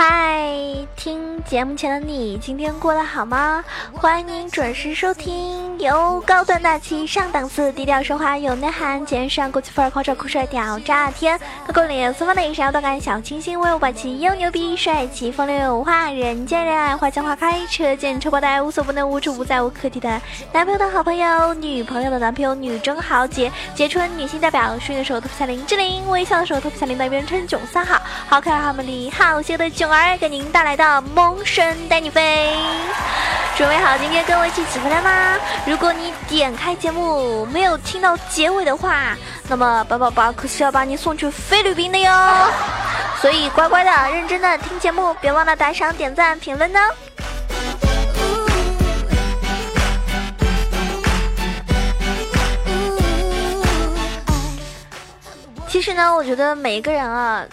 嗨，听节目前的你，今天过得好吗？欢迎您准时收听由高端大气上档次、低调奢华有内涵、肩上国际范儿、狂拽酷帅屌炸天、高高脸四方的闪耀动感小清新、威武霸气又牛逼、帅气风流有话、人见人爱、花见花开、车见车爆胎、无所不能、无处不在、无可替代。男朋友的好朋友，女朋友的男朋友，女中豪杰，杰春女性代表，睡的时候头发像林志玲，微笑的时候头发像林黛玉，称囧三好，好可爱好美丽好邪的囧。儿给您带来的萌神带你飞，准备好今天跟我一起起飞了吗？如果你点开节目没有听到结尾的话，那么本宝宝可是要把你送去菲律宾的哟。所以乖乖的、认真的听节目，别忘了打赏、点赞、评论呢。其实呢，我觉得每一个人啊。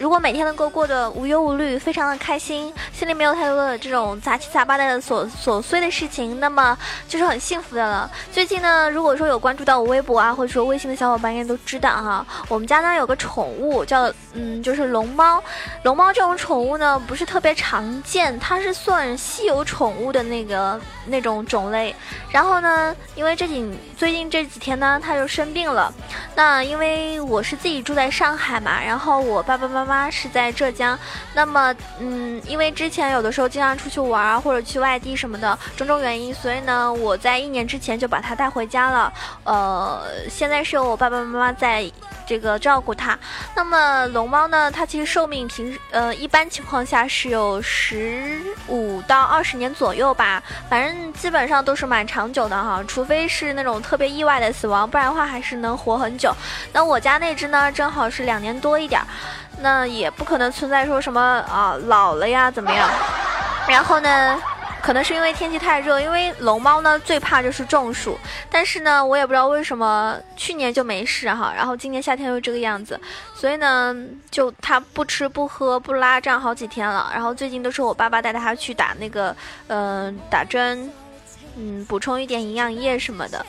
如果每天能够过得无忧无虑，非常的开心，心里没有太多的这种杂七杂八的琐琐碎的事情，那么就是很幸福的了。最近呢，如果说有关注到我微博啊，或者说微信的小伙伴，应该都知道哈，我们家呢有个宠物叫嗯，就是龙猫。龙猫这种宠物呢，不是特别常见，它是算稀有宠物的那个那种种类。然后呢，因为这几最近这几天呢，它就生病了。那因为我是自己住在上海嘛，然后我爸爸妈妈。妈是在浙江，那么，嗯，因为之前有的时候经常出去玩啊，或者去外地什么的，种种原因，所以呢，我在一年之前就把它带回家了。呃，现在是由我爸爸妈妈在这个照顾它。那么龙猫呢，它其实寿命平呃一般情况下是有十五到二十年左右吧，反正基本上都是蛮长久的哈，除非是那种特别意外的死亡，不然的话还是能活很久。那我家那只呢，正好是两年多一点儿。那也不可能存在说什么啊老了呀怎么样？然后呢，可能是因为天气太热，因为龙猫呢最怕就是中暑。但是呢，我也不知道为什么去年就没事哈，然后今年夏天又这个样子，所以呢，就它不吃不喝不拉这样好几天了。然后最近都是我爸爸带它去打那个嗯打针。嗯，补充一点营养液什么的，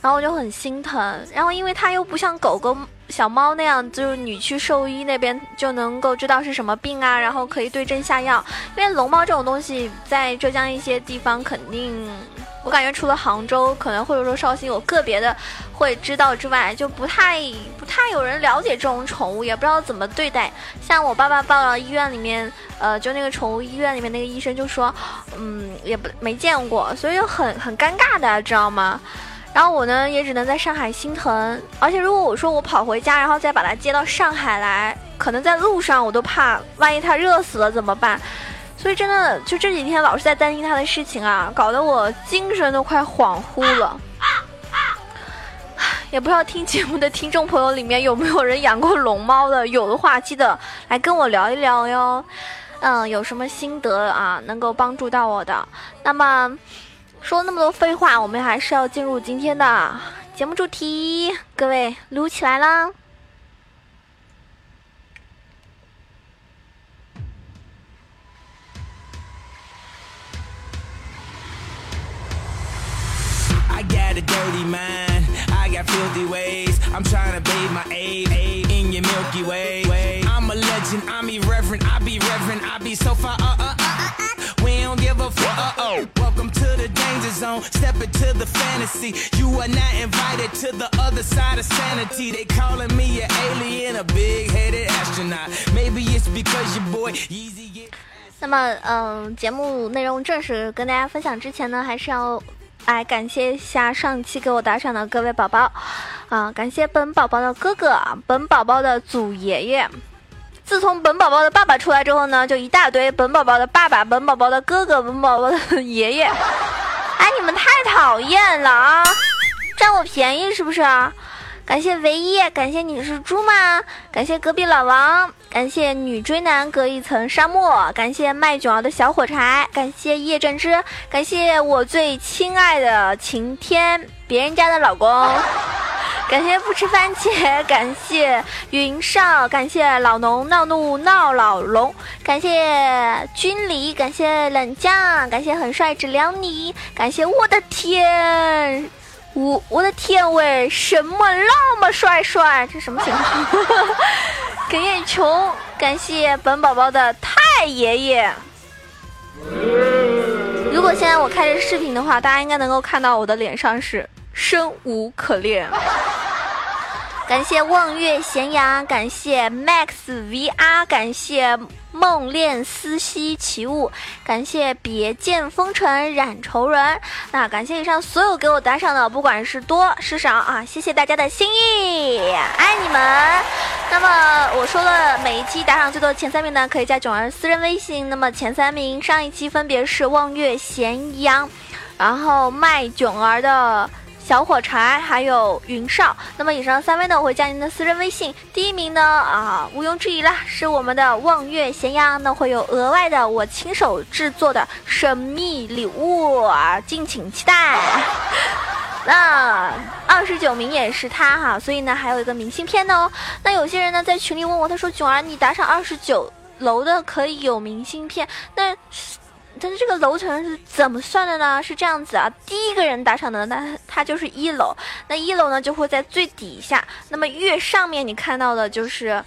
然后我就很心疼。然后因为它又不像狗狗、小猫那样，就是你去兽医那边就能够知道是什么病啊，然后可以对症下药。因为龙猫这种东西，在浙江一些地方肯定。我感觉除了杭州，可能或者说绍兴有个别的会知道之外，就不太不太有人了解这种宠物，也不知道怎么对待。像我爸爸报到医院里面，呃，就那个宠物医院里面那个医生就说，嗯，也不没见过，所以就很很尴尬的，知道吗？然后我呢也只能在上海心疼，而且如果我说我跑回家，然后再把它接到上海来，可能在路上我都怕，万一它热死了怎么办？所以真的，就这几天老是在担心他的事情啊，搞得我精神都快恍惚了。也不知道听节目的听众朋友里面有没有人养过龙猫的，有的话记得来跟我聊一聊哟。嗯，有什么心得啊，能够帮助到我的？那么说那么多废话，我们还是要进入今天的节目主题，各位撸起来啦 ！got a dirty mind. I got filthy ways. I'm trying to bathe my aid in your Milky Way. I'm a legend. I'm irreverent. I be reverent. I be so far. Uh, uh, uh, uh, we don't give a fuck. Uh oh. Welcome to the danger zone. Step into the fantasy. You are not invited to the other side of sanity. They calling me an alien, a big headed astronaut. Maybe it's because your boy Easy. 那么，嗯，节目内容正式跟大家分享之前呢，还是要 哎，感谢一下上期给我打赏的各位宝宝，啊，感谢本宝宝的哥哥，本宝宝的祖爷爷。自从本宝宝的爸爸出来之后呢，就一大堆本宝宝的爸爸、本宝宝的哥哥、本宝宝的爷爷。哎，你们太讨厌了啊！占我便宜是不是？感谢唯一，感谢你是猪吗？感谢隔壁老王，感谢女追男隔一层沙漠，感谢卖囧儿的小火柴，感谢叶正之，感谢我最亲爱的晴天，别人家的老公，感谢不吃番茄，感谢云少，感谢老农闹怒闹老龙，感谢军礼，感谢冷酱，感谢很帅只撩你，感谢我的天。我我的天喂，什么那么帅帅？这什么情况？耿叶琼，感谢本宝宝的太爷爷。如果现在我开着视频的话，大家应该能够看到我的脸上是生无可恋。感谢望月咸阳，感谢 Max VR，感谢梦恋思兮起舞，感谢别见风尘染愁人。那感谢以上所有给我打赏的，不管是多是少啊，谢谢大家的心意，爱你们。那么我说了，每一期打赏最多的前三名呢，可以加囧儿私人微信。那么前三名上一期分别是望月咸阳，然后卖囧儿的。小火柴还有云少，那么以上三位呢，我会加您的私人微信。第一名呢，啊，毋庸置疑啦，是我们的望月咸阳，那会有额外的我亲手制作的神秘礼物啊，敬请期待。那二十九名也是他哈，所以呢，还有一个明信片呢。那有些人呢在群里问我，他说囧儿，你打赏二十九楼的可以有明信片，那？但是这个楼层是怎么算的呢？是这样子啊，第一个人打赏的，那他就是一楼，那一楼呢就会在最底下，那么越上面你看到的就是，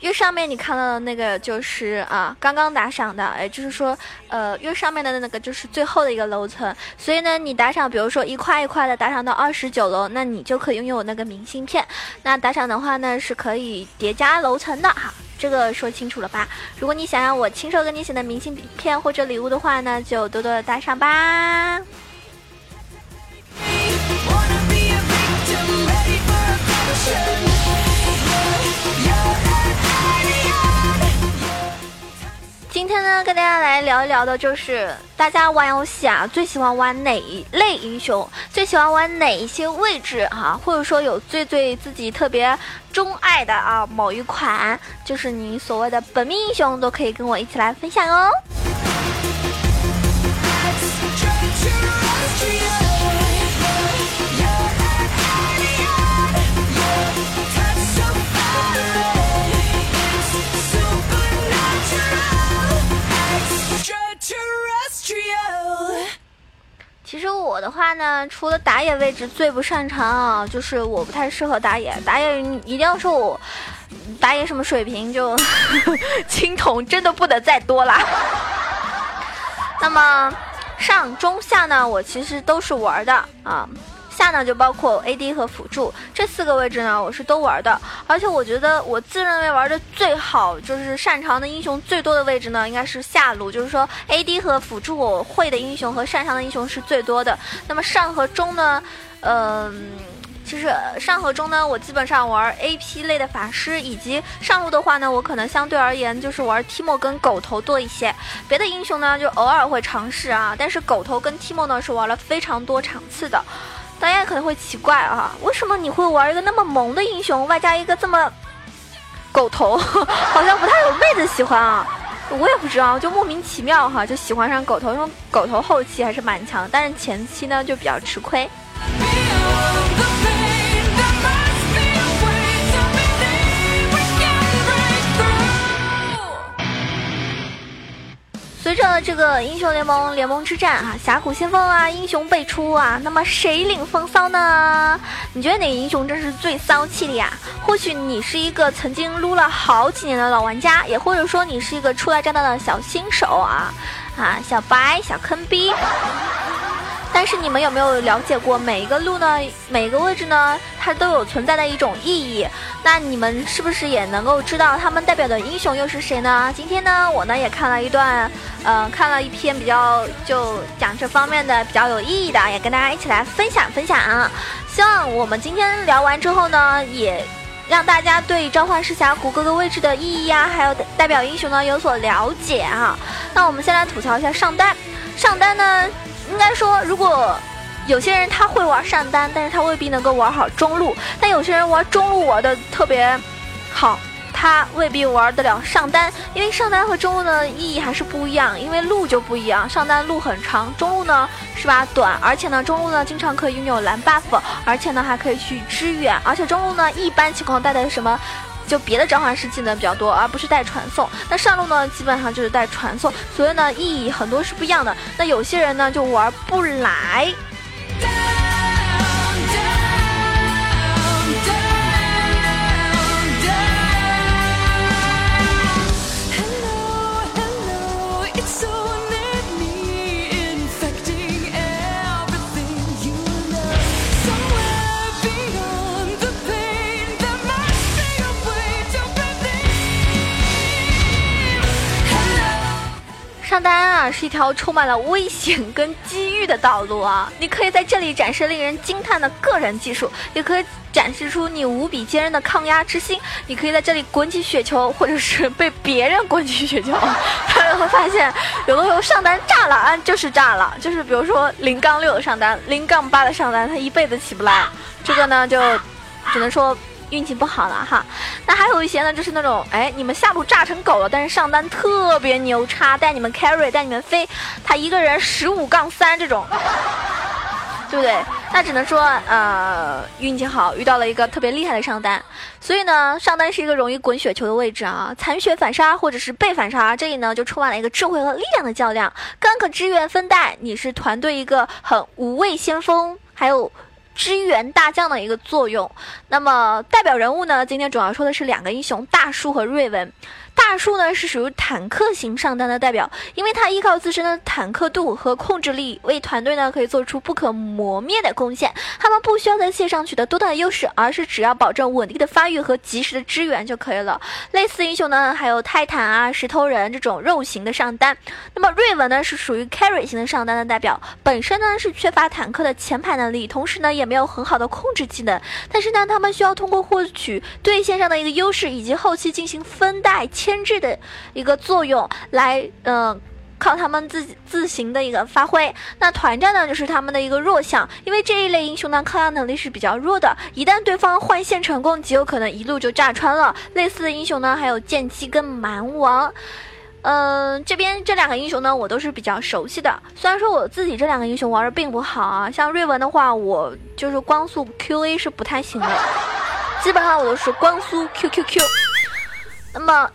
越上面你看到的那个就是啊刚刚打赏的，也就是说，呃越上面的那个就是最后的一个楼层，所以呢你打赏，比如说一块一块的打赏到二十九楼，那你就可以拥有那个明信片，那打赏的话呢是可以叠加楼层的。哈。这个说清楚了吧？如果你想要我亲手给你写的明信片或者礼物的话呢，就多多的带上吧。跟大家来聊一聊的就是大家玩游戏啊，最喜欢玩哪一类英雄？最喜欢玩哪一些位置啊？或者说有最最自己特别钟爱的啊某一款，就是你所谓的本命英雄，都可以跟我一起来分享哦。其实我的话呢，除了打野位置最不擅长啊，就是我不太适合打野。打野一定要说我打野什么水平，就青铜真的不能再多啦。那么上中下呢，我其实都是玩的啊。下呢就包括 AD 和辅助这四个位置呢，我是都玩的，而且我觉得我自认为玩的最好，就是擅长的英雄最多的位置呢，应该是下路，就是说 AD 和辅助我会的英雄和擅长的英雄是最多的。那么上和中呢，嗯，其实上和中呢，我基本上玩 AP 类的法师，以及上路的话呢，我可能相对而言就是玩 Timo 跟狗头多一些，别的英雄呢就偶尔会尝试啊，但是狗头跟 Timo 呢是玩了非常多场次的。大家可能会奇怪啊，为什么你会玩一个那么萌的英雄，外加一个这么狗头，好像不太有妹子喜欢啊？我也不知道，就莫名其妙哈，就喜欢上狗头，因为狗头后期还是蛮强，但是前期呢就比较吃亏。随着这个英雄联盟联盟之战啊，峡谷先锋啊，英雄辈出啊，那么谁领风骚呢？你觉得哪个英雄真是最骚气的呀？或许你是一个曾经撸了好几年的老玩家，也或者说你是一个初来乍到的小新手啊，啊，小白小坑逼。但是你们有没有了解过每一个路呢？每一个位置呢？它都有存在的一种意义。那你们是不是也能够知道他们代表的英雄又是谁呢？今天呢，我呢也看了一段，呃，看了一篇比较就讲这方面的比较有意义的，也跟大家一起来分享分享啊。希望我们今天聊完之后呢，也让大家对召唤师峡谷各个位置的意义呀，还有代表英雄呢有所了解啊。那我们先来吐槽一下上单，上单呢。应该说，如果有些人他会玩上单，但是他未必能够玩好中路；但有些人玩中路玩的特别好，他未必玩得了上单。因为上单和中路的意义还是不一样，因为路就不一样。上单路很长，中路呢是吧短，而且呢中路呢经常可以拥有蓝 buff，而且呢还可以去支援，而且中路呢一般情况带的什么？就别的召唤师技能比较多，而不是带传送。那上路呢，基本上就是带传送，所以呢，意义很多是不一样的。那有些人呢，就玩不来。条充满了危险跟机遇的道路啊！你可以在这里展示令人惊叹的个人技术，也可以展示出你无比坚韧的抗压之心。你可以在这里滚起雪球，或者是被别人滚起雪球。大家会发现，有的时候上单炸了，啊就是炸了，就是比如说零杠六的上单，零杠八的上单，他一辈子起不来。这个呢，就只能说。运气不好了哈，那还有一些呢，就是那种哎，你们下路炸成狗了，但是上单特别牛叉，带你们 carry，带你们飞，他一个人十五杠三这种，对不对？那只能说呃运气好，遇到了一个特别厉害的上单，所以呢，上单是一个容易滚雪球的位置啊，残血反杀或者是被反杀，这里呢就充满了一个智慧和力量的较量。刚可支援分带，你是团队一个很无畏先锋，还有。支援大将的一个作用。那么代表人物呢？今天主要说的是两个英雄，大树和瑞文。大树呢是属于坦克型上单的代表，因为他依靠自身的坦克度和控制力，为团队呢可以做出不可磨灭的贡献。他们不需要在线上取得多大的优势，而是只要保证稳定的发育和及时的支援就可以了。类似英雄呢，还有泰坦啊、石头人这种肉型的上单。那么瑞文呢是属于 carry 型的上单的代表，本身呢是缺乏坦克的前排能力，同时呢也没有很好的控制技能。但是呢，他们需要通过获取对线上的一个优势，以及后期进行分带。牵制的一个作用，来，嗯，靠他们自己自行的一个发挥。那团战呢，就是他们的一个弱项，因为这一类英雄呢，抗压能力是比较弱的。一旦对方换线成功，极有可能一路就炸穿了。类似的英雄呢，还有剑姬跟蛮王。嗯，这边这两个英雄呢，我都是比较熟悉的。虽然说我自己这两个英雄玩的并不好啊，像瑞文的话，我就是光速 QA 是不太行的，基本上我都是光速 QQQ。那么。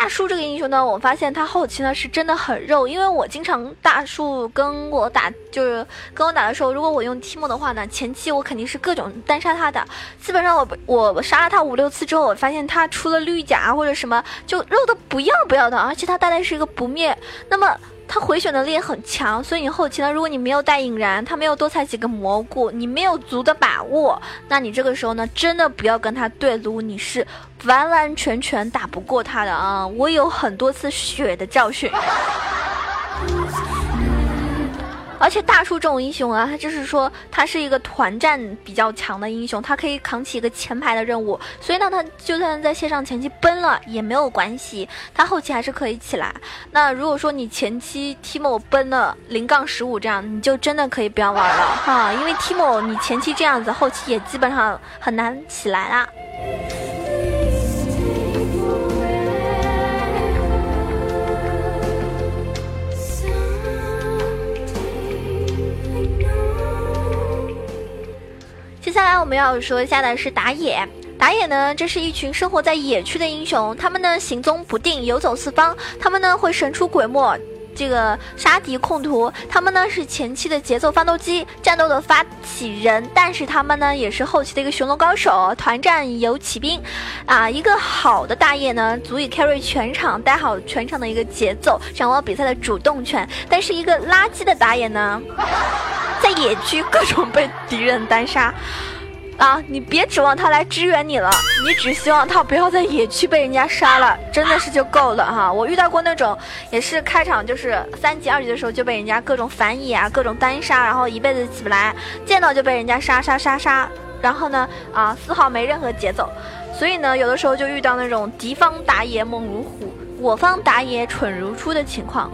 大树这个英雄呢，我发现他后期呢是真的很肉，因为我经常大树跟我打，就是跟我打的时候，如果我用提莫的话呢，前期我肯定是各种单杀他的，基本上我我我杀了他五六次之后，我发现他出了绿甲或者什么，就肉的不要不要的，而且他带的是一个不灭，那么。他回血能力很强，所以你后期呢，如果你没有带引燃，他没有多采几个蘑菇，你没有足的把握，那你这个时候呢，真的不要跟他对撸，你是完完全全打不过他的啊！我有很多次血的教训。而且大树这种英雄啊，他就是说他是一个团战比较强的英雄，他可以扛起一个前排的任务，所以呢，他就算在线上前期崩了也没有关系，他后期还是可以起来。那如果说你前期 Timo 崩了零杠十五这样，你就真的可以不要玩了哈，因为 Timo 你前期这样子，后期也基本上很难起来啦。接下来我们要说一下的是打野。打野呢，这是一群生活在野区的英雄，他们呢行踪不定，游走四方，他们呢会神出鬼没，这个杀敌控图，他们呢是前期的节奏发动机，战斗的发起人，但是他们呢也是后期的一个寻龙高手，团战有骑兵，啊，一个好的打野呢，足以 carry 全场，带好全场的一个节奏，掌握比赛的主动权，但是一个垃圾的打野呢。在野区各种被敌人单杀，啊！你别指望他来支援你了，你只希望他不要在野区被人家杀了，真的是就够了哈！我遇到过那种，也是开场就是三级二级的时候就被人家各种反野啊，各种单杀，然后一辈子起不来，见到就被人家杀杀杀杀，然后呢，啊，丝毫没任何节奏，所以呢，有的时候就遇到那种敌方打野猛如虎，我方打野蠢如猪的情况。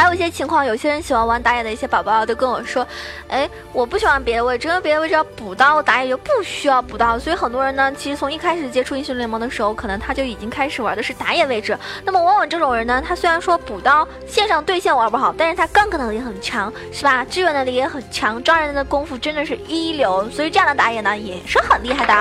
还有一些情况，有些人喜欢玩打野的一些宝宝都跟我说，哎，我不喜欢别的位置，因为别的位置要补刀，打野就不需要补刀。所以很多人呢，其实从一开始接触英雄联盟的时候，可能他就已经开始玩的是打野位置。那么往往这种人呢，他虽然说补刀线上对线玩不好，但是他 gank 能力很强，是吧？支援能力也很强，抓人的功夫真的是一流。所以这样的打野呢，也是很厉害的。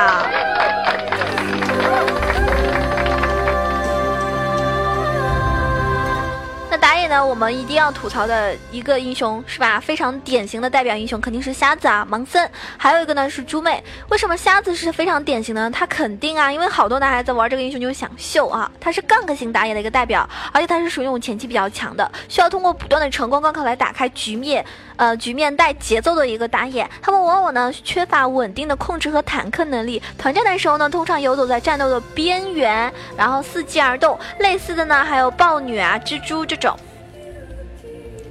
打野呢？我们一定要吐槽的一个英雄是吧？非常典型的代表英雄肯定是瞎子啊，盲僧。还有一个呢是猪妹。为什么瞎子是非常典型呢？他肯定啊，因为好多男孩子玩这个英雄就想秀啊。他是 gank 型打野的一个代表，而且他是属于那种前期比较强的，需要通过不断的成功 gank 来打开局面，呃，局面带节奏的一个打野。他们往往呢缺乏稳定的控制和坦克能力，团战的时候呢通常游走在战斗的边缘，然后伺机而动。类似的呢还有豹女啊、蜘蛛这。种，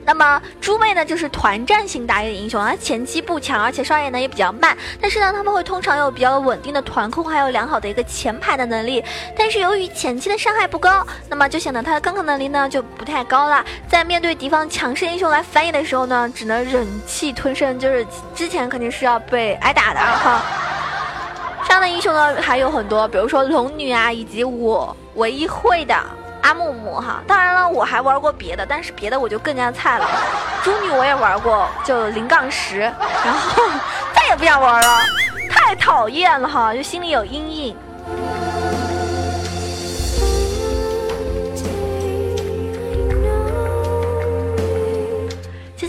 那么猪妹呢，就是团战型打野英雄啊，前期不强，而且刷野呢也比较慢，但是呢，他们会通常有比较稳定的团控，还有良好的一个前排的能力。但是由于前期的伤害不高，那么就显得他的 gank 能力呢就不太高了。在面对敌方强势英雄来反野的时候呢，只能忍气吞声，就是之前肯定是要被挨打的哈。这样的英雄呢还有很多，比如说龙女啊，以及我唯一会的。阿木木哈，当然了，我还玩过别的，但是别的我就更加菜了。猪女我也玩过，就零杠十，然后 再也不想玩了，太讨厌了哈，就心里有阴影。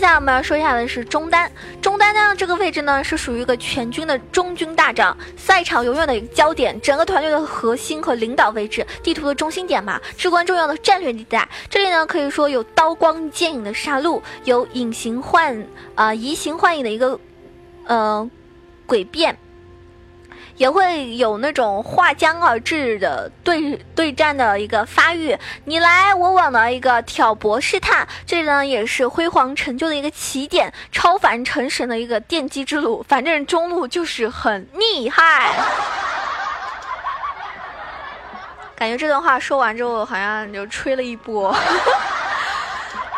接下来我们要说一下的是中单，中单呢这个位置呢是属于一个全军的中军大将，赛场永远的一个焦点，整个团队的核心和领导位置，地图的中心点嘛，至关重要的战略地带。这里呢可以说有刀光剑影的杀戮，有隐形幻啊移形换影的一个呃诡辩。也会有那种划江而治的对对战的一个发育，你来我往的一个挑拨试探，这呢也是辉煌成就的一个起点，超凡成神的一个奠基之路。反正中路就是很厉害，感觉这段话说完之后，好像就吹了一波。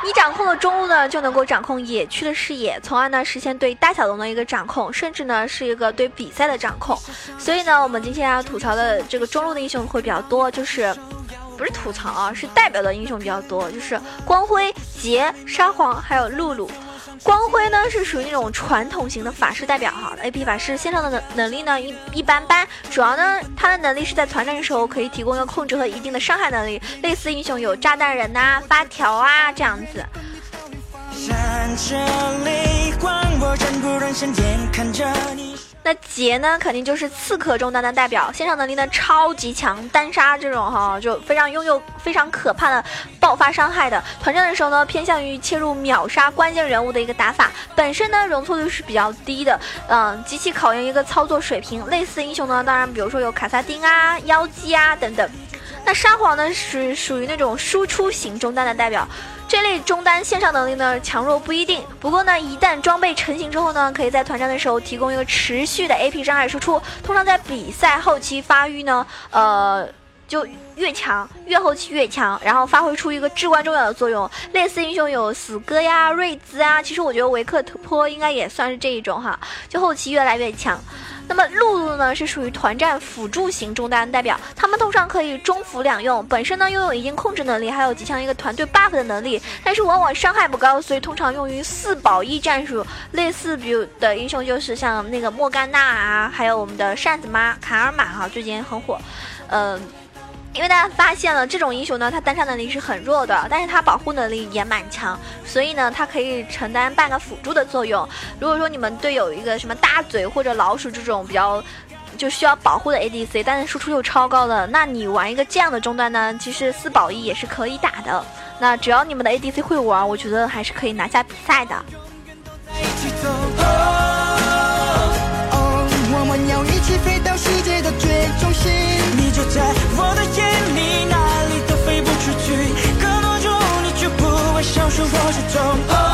你掌控了中路呢，就能够掌控野区的视野，从而呢实现对大小龙的一个掌控，甚至呢是一个对比赛的掌控。所以呢，我们今天要吐槽的这个中路的英雄会比较多，就是不是吐槽啊，是代表的英雄比较多，就是光辉、杰、沙皇还有露露。光辉呢是属于那种传统型的法师代表哈，A P 法师线上的能能力呢一一般般，主要呢他的能力是在团战的时候可以提供一个控制和一定的伤害能力，类似英雄有炸弹人呐、发条啊这样子。那杰呢，肯定就是刺客中单的代表，线上能力呢超级强，单杀这种哈就非常拥有非常可怕的爆发伤害的。团战的时候呢，偏向于切入秒杀关键人物的一个打法，本身呢容错率是比较低的，嗯，极其考验一个操作水平。类似英雄呢，当然比如说有卡萨丁啊、妖姬啊等等。沙皇呢属于属于那种输出型中单的代表。这类中单线上能力呢强弱不一定，不过呢一旦装备成型之后呢，可以在团战的时候提供一个持续的 AP 伤害输出。通常在比赛后期发育呢，呃，就越强，越后期越强，然后发挥出一个至关重要的作用。类似英雄有死哥呀、瑞兹啊，其实我觉得维克特坡应该也算是这一种哈，就后期越来越强。那么露露呢是属于团战辅助型中单代表，他们通常可以中辅两用，本身呢拥有一定控制能力，还有极强一个团队 buff 的能力，但是往往伤害不高，所以通常用于四保一战术。类似比如的英雄就是像那个莫甘娜啊，还有我们的扇子妈卡尔玛哈，最近很火，嗯。因为大家发现了这种英雄呢，他单杀能力是很弱的，但是他保护能力也蛮强，所以呢，他可以承担半个辅助的作用。如果说你们队友一个什么大嘴或者老鼠这种比较就需要保护的 ADC，但是输出又超高的，那你玩一个这样的中单呢，其实四保一也是可以打的。那只要你们的 ADC 会玩，我觉得还是可以拿下比赛的。我们要一起飞到世界的最中心，你就在我的出去更多，就你就不会消失或失踪。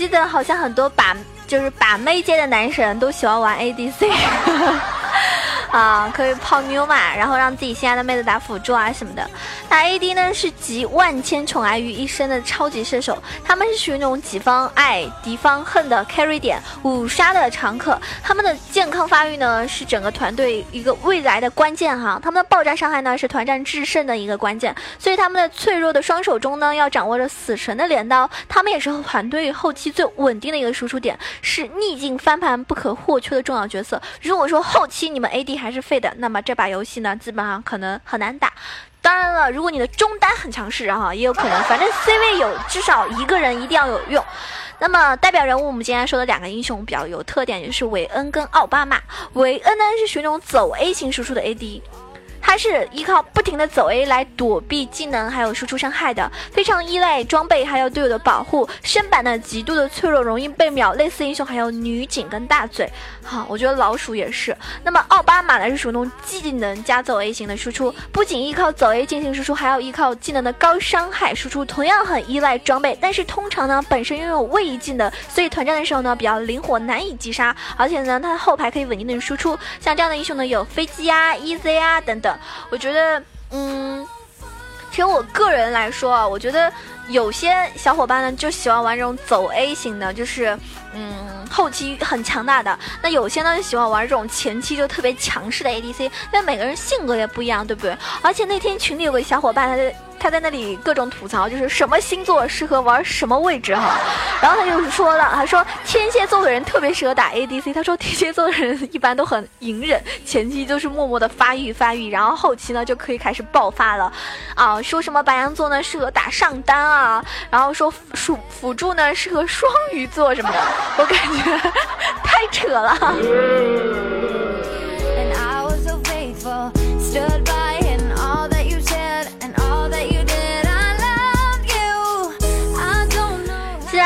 记得好像很多把就是把妹界的男神都喜欢玩 ADC。啊，可以泡妞嘛，然后让自己心爱的妹子打辅助啊什么的。那 AD 呢是集万千宠爱于一身的超级射手，他们是属于那种己方爱敌方恨的 carry 点，五杀的常客。他们的健康发育呢是整个团队一个未来的关键哈。他们的爆炸伤害呢是团战制胜的一个关键，所以他们的脆弱的双手中呢要掌握着死神的镰刀。他们也是团队后期最稳定的一个输出点，是逆境翻盘不可或缺的重要角色。如果说后期你们 AD 还是废的，那么这把游戏呢，基本上可能很难打。当然了，如果你的中单很强势哈，也有可能。反正 C 位有至少一个人一定要有用。那么代表人物，我们今天说的两个英雄比较有特点，就是韦恩跟奥巴马。韦恩呢是属于那种走 A 型输出的 AD。他是依靠不停的走 A 来躲避技能，还有输出伤害的，非常依赖装备，还有队友的保护。身板呢极度的脆弱，容易被秒。类似英雄还有女警跟大嘴。好，我觉得老鼠也是。那么奥巴马呢是属于那种技能加走 A 型的输出，不仅依靠走 A 进行输出，还要依靠技能的高伤害输出，同样很依赖装备。但是通常呢本身拥有位移技能，所以团战的时候呢比较灵活，难以击杀。而且呢他的后排可以稳定的输出。像这样的英雄呢有飞机啊、EZ 啊等等。我觉得，嗯，其实我个人来说啊，我觉得有些小伙伴呢就喜欢玩这种走 A 型的，就是嗯后期很强大的。那有些呢就喜欢玩这种前期就特别强势的 ADC。因为每个人性格也不一样，对不对？而且那天群里有个小伙伴，他就。他在那里各种吐槽，就是什么星座适合玩什么位置哈，然后他就说了，他说天蝎座的人特别适合打 ADC，他说天蝎座的人一般都很隐忍，前期就是默默的发育发育，然后后期呢就可以开始爆发了，啊，说什么白羊座呢适合打上单啊，然后说辅辅助呢适合双鱼座什么的，我感觉太扯了。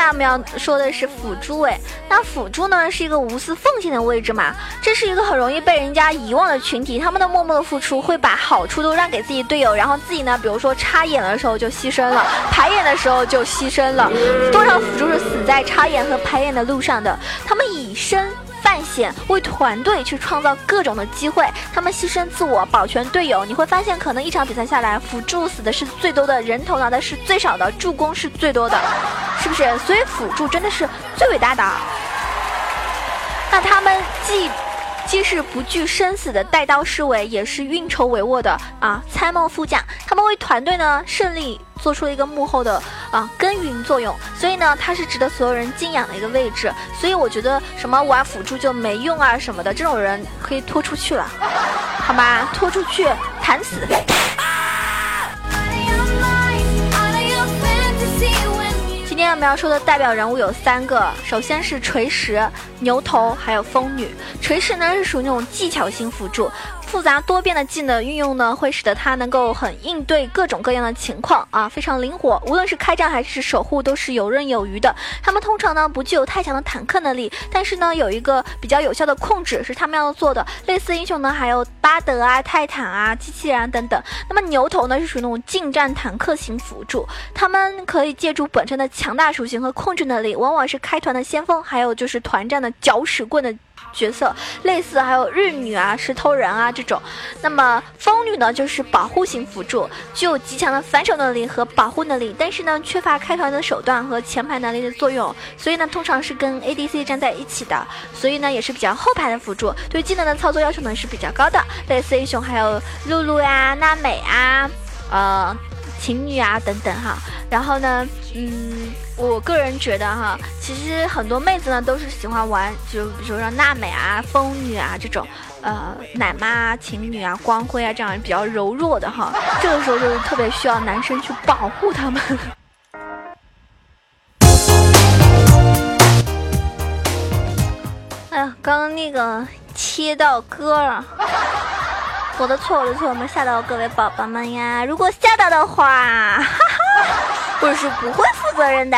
下面要说的是辅助哎，那辅助呢是一个无私奉献的位置嘛？这是一个很容易被人家遗忘的群体，他们的默默的付出会把好处都让给自己队友，然后自己呢，比如说插眼的时候就牺牲了，排眼的时候就牺牲了。多少辅助是死在插眼和排眼的路上的？他们以身。犯险为团队去创造各种的机会，他们牺牲自我保全队友。你会发现，可能一场比赛下来，辅助死的是最多的，人头拿的是最少的，助攻是最多的，是不是？所以辅助真的是最伟大的。那他们既既是不惧生死的带刀侍卫，也是运筹帷幄的啊参谋副将。他们为团队呢胜利。做出了一个幕后的啊耕耘作用，所以呢，他是值得所有人敬仰的一个位置。所以我觉得什么玩辅助就没用啊什么的，这种人可以拖出去了，好吗？拖出去弹死。今天我们要说的代表人物有三个，首先是锤石、牛头，还有风女。锤石呢是属于那种技巧型辅助。复杂多变的技能运用呢，会使得他能够很应对各种各样的情况啊，非常灵活。无论是开战还是守护，都是游刃有余的。他们通常呢不具有太强的坦克能力，但是呢有一个比较有效的控制是他们要做的。类似英雄呢还有巴德啊、泰坦啊、机器人等等。那么牛头呢是属于那种近战坦克型辅助，他们可以借助本身的强大属性和控制能力，往往是开团的先锋，还有就是团战的搅屎棍的。角色类似还有日女啊、石头人啊这种，那么风女呢就是保护型辅助，具有极强的反手能力和保护能力，但是呢缺乏开团的手段和前排能力的作用，所以呢通常是跟 ADC 站在一起的，所以呢也是比较后排的辅助，对技能的操作要求呢是比较高的。类似英雄还有露露呀、娜美啊、呃情侣啊等等哈，然后呢，嗯。我个人觉得哈，其实很多妹子呢都是喜欢玩，就比如说娜美啊、风女啊这种，呃，奶妈啊、情侣啊、光辉啊这样比较柔弱的哈，这个时候就是特别需要男生去保护他们。哎呀，刚刚那个切到歌了，我的错，我的错，没吓到各位宝宝们呀。如果吓到的话，哈哈。我是不会责任的。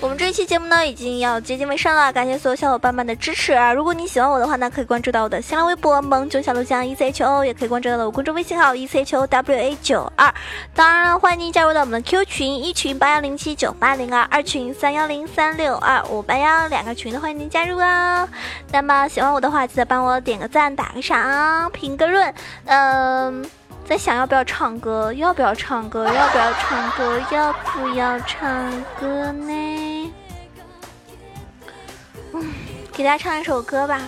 我们这一期节目呢，已经要接近尾声了，感谢所有小伙伴们的支持啊！如果你喜欢我的话呢，可以关注到我的新浪微博“萌九小鹿酱 E C H O”，也可以关注到我公众微信号 “E C H O W A 九二”。当然了，欢迎您加入到我们的 Q 群，一群八幺零七九八零二，二群三幺零三六二五八幺，两个群的欢迎您加入哦。那么喜欢我的话，记得帮我点个赞、打个赏、评个论，嗯。在想要不要唱歌？要不要唱歌？要不要唱歌？要不要唱歌呢？嗯，给大家唱一首歌吧，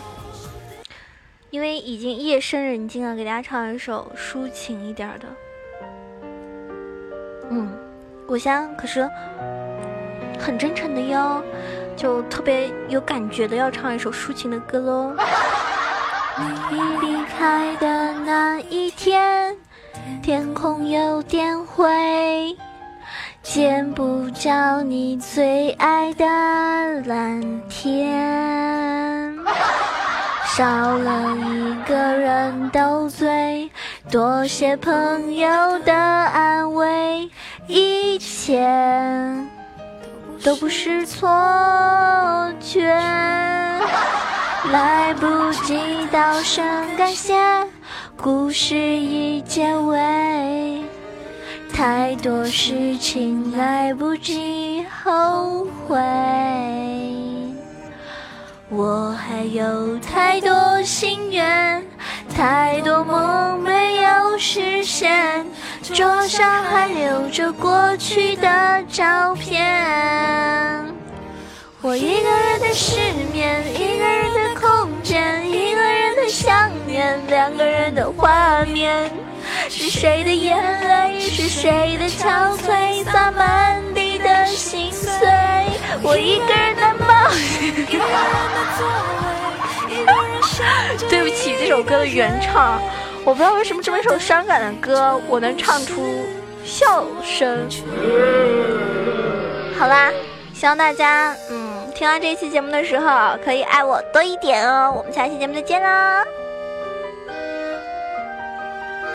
因为已经夜深人静了，给大家唱一首抒情一点的。嗯，果香可是很真诚的哟，就特别有感觉的要唱一首抒情的歌喽。你离开的那一天，天空有点灰，见不着你最爱的蓝天。少了一个人斗嘴，多些朋友的安慰，一切都不是错觉。来不及道声感谢，故事已结尾。太多事情来不及后悔，我还有太多心愿，太多梦没有实现，桌上还留着过去的照片。我一个人的失眠，一个人的空间，一个人想念，两个人的画面。是谁的眼泪，是谁的憔悴，洒满地的心碎。我一个人的梦。对不起，这首歌的原唱，我不知道为什么这么一首伤感的歌，我能唱出笑声。好啦，希望大家，嗯。听完这一期节目的时候，可以爱我多一点哦。我们下期节目再见啦！